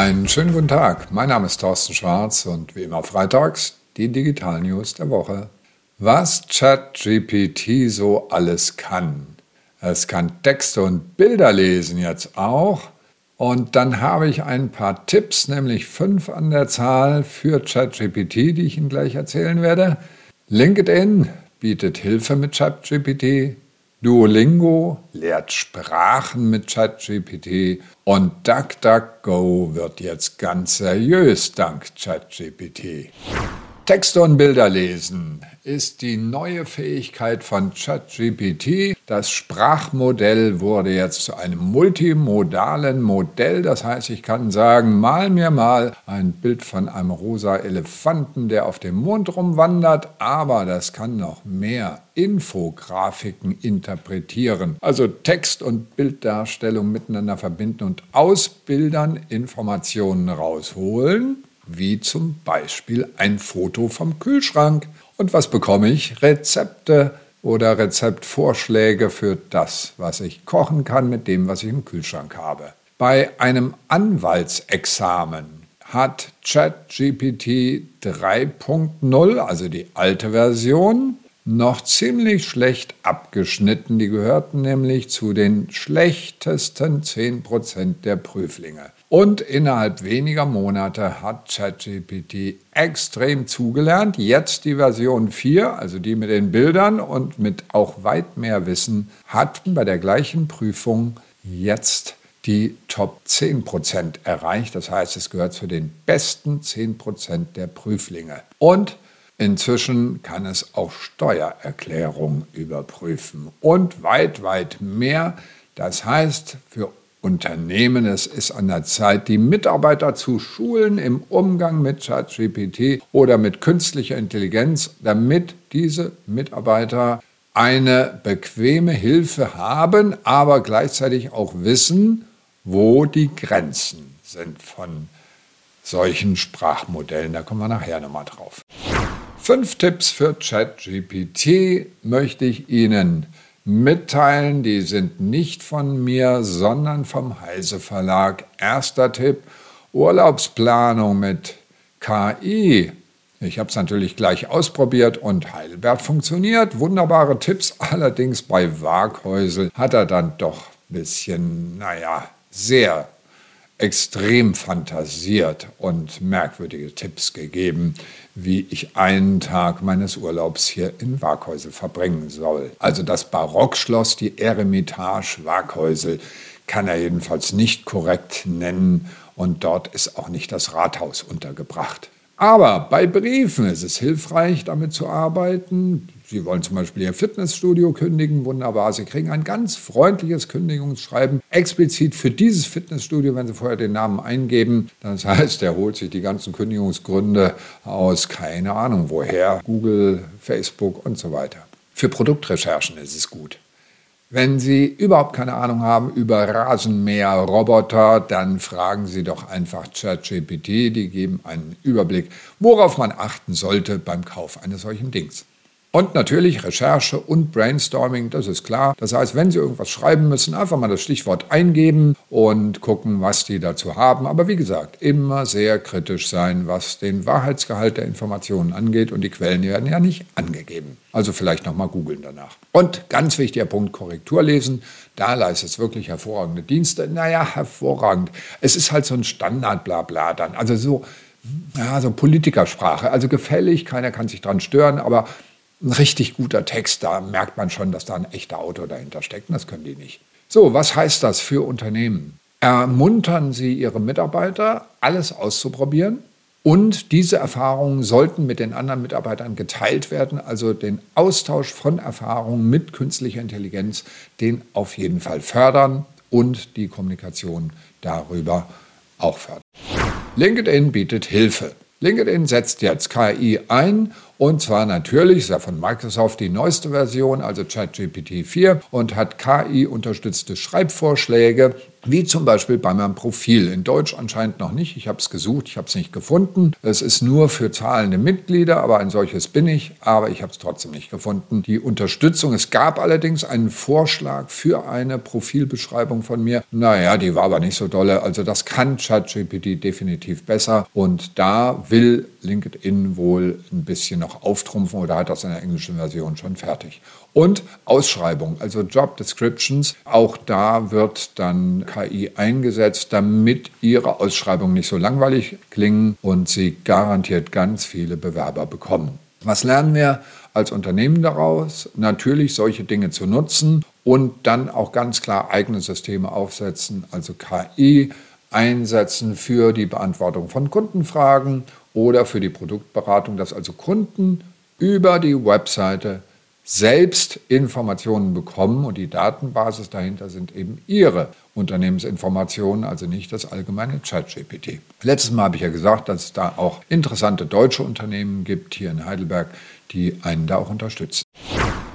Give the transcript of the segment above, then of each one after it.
Einen schönen guten Tag. Mein Name ist Thorsten Schwarz und wie immer freitags die Digital News der Woche. Was ChatGPT so alles kann. Es kann Texte und Bilder lesen jetzt auch. Und dann habe ich ein paar Tipps, nämlich fünf an der Zahl für ChatGPT, die ich Ihnen gleich erzählen werde. LinkedIn bietet Hilfe mit ChatGPT. Duolingo lehrt Sprachen mit ChatGPT und DuckDuckGo wird jetzt ganz seriös dank ChatGPT. Texte und Bilder lesen ist die neue Fähigkeit von ChatGPT. Das Sprachmodell wurde jetzt zu einem multimodalen Modell. Das heißt, ich kann sagen, mal mir mal ein Bild von einem rosa Elefanten, der auf dem Mond rumwandert, aber das kann noch mehr Infografiken interpretieren. Also Text und Bilddarstellung miteinander verbinden und aus Bildern Informationen rausholen wie zum Beispiel ein Foto vom Kühlschrank. Und was bekomme ich? Rezepte oder Rezeptvorschläge für das, was ich kochen kann mit dem, was ich im Kühlschrank habe. Bei einem Anwaltsexamen hat ChatGPT 3.0, also die alte Version, noch ziemlich schlecht abgeschnitten. Die gehörten nämlich zu den schlechtesten 10% der Prüflinge. Und innerhalb weniger Monate hat ChatGPT extrem zugelernt. Jetzt die Version 4, also die mit den Bildern und mit auch weit mehr Wissen, hat bei der gleichen Prüfung jetzt die Top 10% erreicht. Das heißt, es gehört zu den besten 10% der Prüflinge. Und Inzwischen kann es auch Steuererklärungen überprüfen und weit, weit mehr. Das heißt, für Unternehmen, es ist an der Zeit, die Mitarbeiter zu schulen im Umgang mit ChatGPT oder mit künstlicher Intelligenz, damit diese Mitarbeiter eine bequeme Hilfe haben, aber gleichzeitig auch wissen, wo die Grenzen sind von solchen Sprachmodellen. Da kommen wir nachher nochmal drauf. Fünf Tipps für ChatGPT möchte ich Ihnen mitteilen. Die sind nicht von mir, sondern vom Heise Verlag. Erster Tipp, Urlaubsplanung mit KI. Ich habe es natürlich gleich ausprobiert und Heidelberg funktioniert. Wunderbare Tipps. Allerdings bei Waghäusel hat er dann doch ein bisschen, naja, sehr extrem fantasiert und merkwürdige Tipps gegeben, wie ich einen Tag meines Urlaubs hier in Waghäusel verbringen soll. Also das Barockschloss, die Eremitage Waghäusel, kann er jedenfalls nicht korrekt nennen und dort ist auch nicht das Rathaus untergebracht. Aber bei Briefen ist es hilfreich, damit zu arbeiten. Sie wollen zum Beispiel Ihr Fitnessstudio kündigen, wunderbar. Sie kriegen ein ganz freundliches Kündigungsschreiben explizit für dieses Fitnessstudio, wenn Sie vorher den Namen eingeben. Das heißt, er holt sich die ganzen Kündigungsgründe aus, keine Ahnung woher, Google, Facebook und so weiter. Für Produktrecherchen ist es gut. Wenn Sie überhaupt keine Ahnung haben über Rasenmäherroboter, dann fragen Sie doch einfach ChatGPT, die geben einen Überblick, worauf man achten sollte beim Kauf eines solchen Dings. Und natürlich Recherche und Brainstorming, das ist klar. Das heißt, wenn Sie irgendwas schreiben müssen, einfach mal das Stichwort eingeben und gucken, was die dazu haben. Aber wie gesagt, immer sehr kritisch sein, was den Wahrheitsgehalt der Informationen angeht. Und die Quellen werden ja nicht angegeben. Also vielleicht nochmal googeln danach. Und ganz wichtiger Punkt, Korrektur lesen. Da leistet es wirklich hervorragende Dienste. Naja, hervorragend. Es ist halt so ein Standard-Blabla dann. Also so, ja, so Politikersprache. Also gefällig, keiner kann sich dran stören, aber ein richtig guter Text, da merkt man schon, dass da ein echter Autor dahinter steckt. Und das können die nicht. So, was heißt das für Unternehmen? Ermuntern Sie Ihre Mitarbeiter, alles auszuprobieren. Und diese Erfahrungen sollten mit den anderen Mitarbeitern geteilt werden. Also den Austausch von Erfahrungen mit künstlicher Intelligenz, den auf jeden Fall fördern und die Kommunikation darüber auch fördern. LinkedIn bietet Hilfe. LinkedIn setzt jetzt KI ein und zwar natürlich, ist ja von Microsoft die neueste Version, also ChatGPT 4 und hat KI-unterstützte Schreibvorschläge. Wie zum Beispiel bei meinem Profil. In Deutsch anscheinend noch nicht. Ich habe es gesucht, ich habe es nicht gefunden. Es ist nur für zahlende Mitglieder, aber ein solches bin ich. Aber ich habe es trotzdem nicht gefunden. Die Unterstützung, es gab allerdings einen Vorschlag für eine Profilbeschreibung von mir. Naja, die war aber nicht so dolle. Also das kann ChatGPT definitiv besser. Und da will LinkedIn wohl ein bisschen noch auftrumpfen oder hat das in der englischen Version schon fertig. Und Ausschreibung, also Job Descriptions, auch da wird dann KI eingesetzt, damit Ihre Ausschreibungen nicht so langweilig klingen und Sie garantiert ganz viele Bewerber bekommen. Was lernen wir als Unternehmen daraus? Natürlich solche Dinge zu nutzen und dann auch ganz klar eigene Systeme aufsetzen, also KI einsetzen für die Beantwortung von Kundenfragen oder für die Produktberatung, dass also Kunden über die Webseite selbst Informationen bekommen und die Datenbasis dahinter sind eben ihre Unternehmensinformationen, also nicht das allgemeine ChatGPT. Letztes Mal habe ich ja gesagt, dass es da auch interessante deutsche Unternehmen gibt hier in Heidelberg, die einen da auch unterstützen.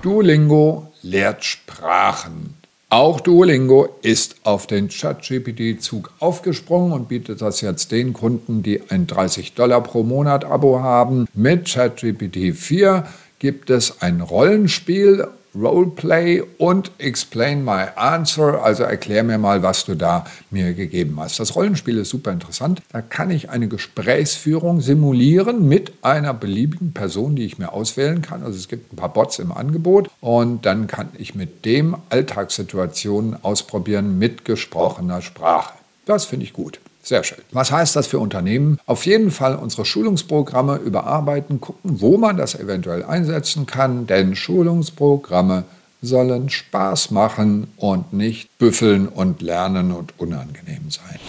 Duolingo lehrt Sprachen. Auch Duolingo ist auf den ChatGPT-Zug aufgesprungen und bietet das jetzt den Kunden, die ein 30 Dollar pro Monat Abo haben, mit ChatGPT 4 gibt es ein Rollenspiel, Roleplay und Explain My Answer, also erklär mir mal, was du da mir gegeben hast. Das Rollenspiel ist super interessant. Da kann ich eine Gesprächsführung simulieren mit einer beliebigen Person, die ich mir auswählen kann. Also es gibt ein paar Bots im Angebot und dann kann ich mit dem Alltagssituationen ausprobieren mit gesprochener Sprache. Das finde ich gut. Sehr schön. Was heißt das für Unternehmen? Auf jeden Fall unsere Schulungsprogramme überarbeiten, gucken, wo man das eventuell einsetzen kann, denn Schulungsprogramme sollen Spaß machen und nicht büffeln und lernen und unangenehm sein.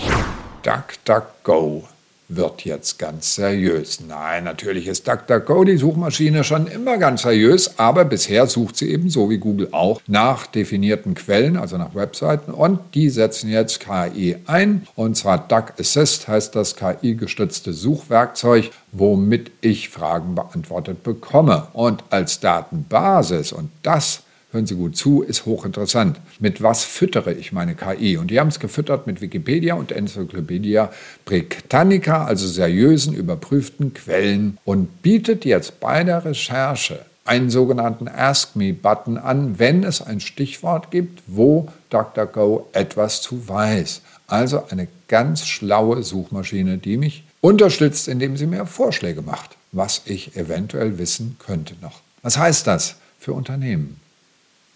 DuckDuckGo wird jetzt ganz seriös. Nein, natürlich ist DuckDuckGo die Suchmaschine schon immer ganz seriös, aber bisher sucht sie eben so wie Google auch nach definierten Quellen, also nach Webseiten. Und die setzen jetzt KI ein. Und zwar Duck Assist heißt das KI-gestützte Suchwerkzeug, womit ich Fragen beantwortet bekomme. Und als Datenbasis und das hören Sie gut zu, ist hochinteressant. Mit was füttere ich meine KI? Und die haben es gefüttert mit Wikipedia und Enzyklopädia Britannica, also seriösen, überprüften Quellen und bietet jetzt bei der Recherche einen sogenannten Ask Me-Button an, wenn es ein Stichwort gibt, wo DuckDuckGo etwas zu weiß. Also eine ganz schlaue Suchmaschine, die mich unterstützt, indem sie mir Vorschläge macht, was ich eventuell wissen könnte noch. Was heißt das für Unternehmen?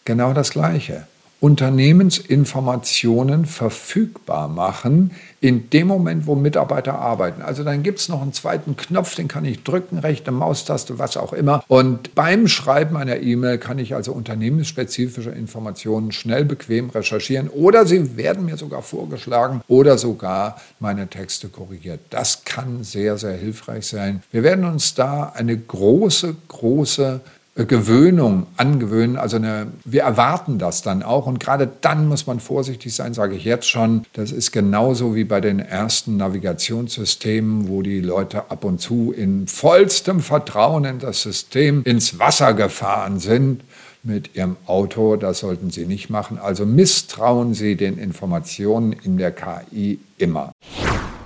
Genau das Gleiche. Unternehmensinformationen verfügbar machen in dem Moment, wo Mitarbeiter arbeiten. Also dann gibt es noch einen zweiten Knopf, den kann ich drücken, rechte Maustaste, was auch immer. Und beim Schreiben einer E-Mail kann ich also unternehmensspezifische Informationen schnell, bequem recherchieren oder sie werden mir sogar vorgeschlagen oder sogar meine Texte korrigiert. Das kann sehr, sehr hilfreich sein. Wir werden uns da eine große, große Gewöhnung angewöhnen. Also eine, wir erwarten das dann auch. Und gerade dann muss man vorsichtig sein, sage ich jetzt schon. Das ist genauso wie bei den ersten Navigationssystemen, wo die Leute ab und zu in vollstem Vertrauen in das System ins Wasser gefahren sind mit ihrem Auto. Das sollten Sie nicht machen. Also misstrauen Sie den Informationen in der KI immer.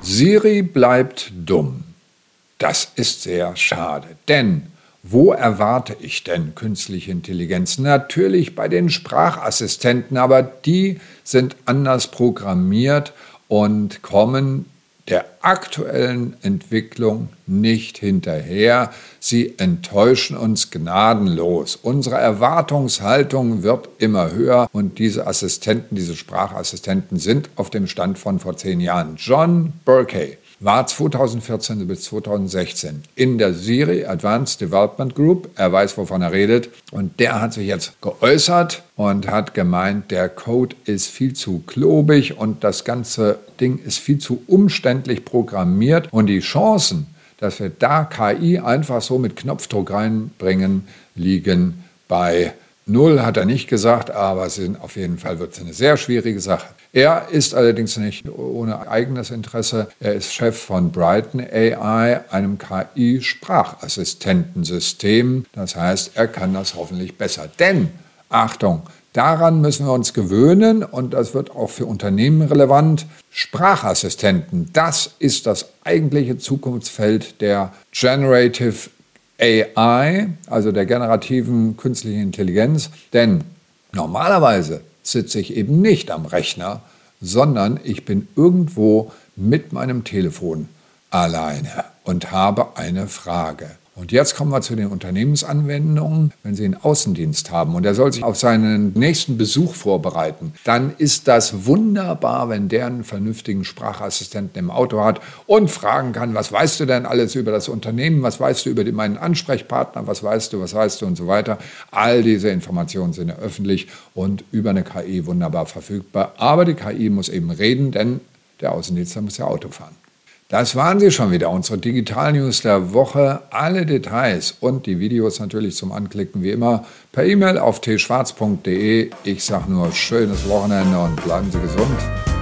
Siri bleibt dumm. Das ist sehr schade, denn wo erwarte ich denn künstliche Intelligenz? Natürlich bei den Sprachassistenten, aber die sind anders programmiert und kommen der aktuellen Entwicklung nicht hinterher. Sie enttäuschen uns gnadenlos. Unsere Erwartungshaltung wird immer höher und diese Assistenten, diese Sprachassistenten sind auf dem Stand von vor zehn Jahren. John Burkey war 2014 bis 2016 in der Siri Advanced Development Group. Er weiß, wovon er redet. Und der hat sich jetzt geäußert und hat gemeint, der Code ist viel zu klobig und das ganze Ding ist viel zu umständlich programmiert. Und die Chancen, dass wir da KI einfach so mit Knopfdruck reinbringen, liegen bei Null hat er nicht gesagt, aber sind, auf jeden Fall wird es eine sehr schwierige Sache. Er ist allerdings nicht ohne eigenes Interesse. Er ist Chef von Brighton AI, einem KI-Sprachassistentensystem. Das heißt, er kann das hoffentlich besser. Denn, Achtung, Daran müssen wir uns gewöhnen und das wird auch für Unternehmen relevant. Sprachassistenten, das ist das eigentliche Zukunftsfeld der Generative AI, also der generativen künstlichen Intelligenz. Denn normalerweise sitze ich eben nicht am Rechner, sondern ich bin irgendwo mit meinem Telefon alleine und habe eine Frage. Und jetzt kommen wir zu den Unternehmensanwendungen. Wenn Sie einen Außendienst haben und er soll sich auf seinen nächsten Besuch vorbereiten, dann ist das wunderbar, wenn der einen vernünftigen Sprachassistenten im Auto hat und fragen kann, was weißt du denn alles über das Unternehmen, was weißt du über meinen Ansprechpartner, was weißt du, was weißt du und so weiter. All diese Informationen sind ja öffentlich und über eine KI wunderbar verfügbar. Aber die KI muss eben reden, denn der Außendienst muss ja Auto fahren. Das waren sie schon wieder, unsere Digital-News der Woche. Alle Details und die Videos natürlich zum Anklicken wie immer per E-Mail auf tschwarz.de. Ich sage nur schönes Wochenende und bleiben Sie gesund.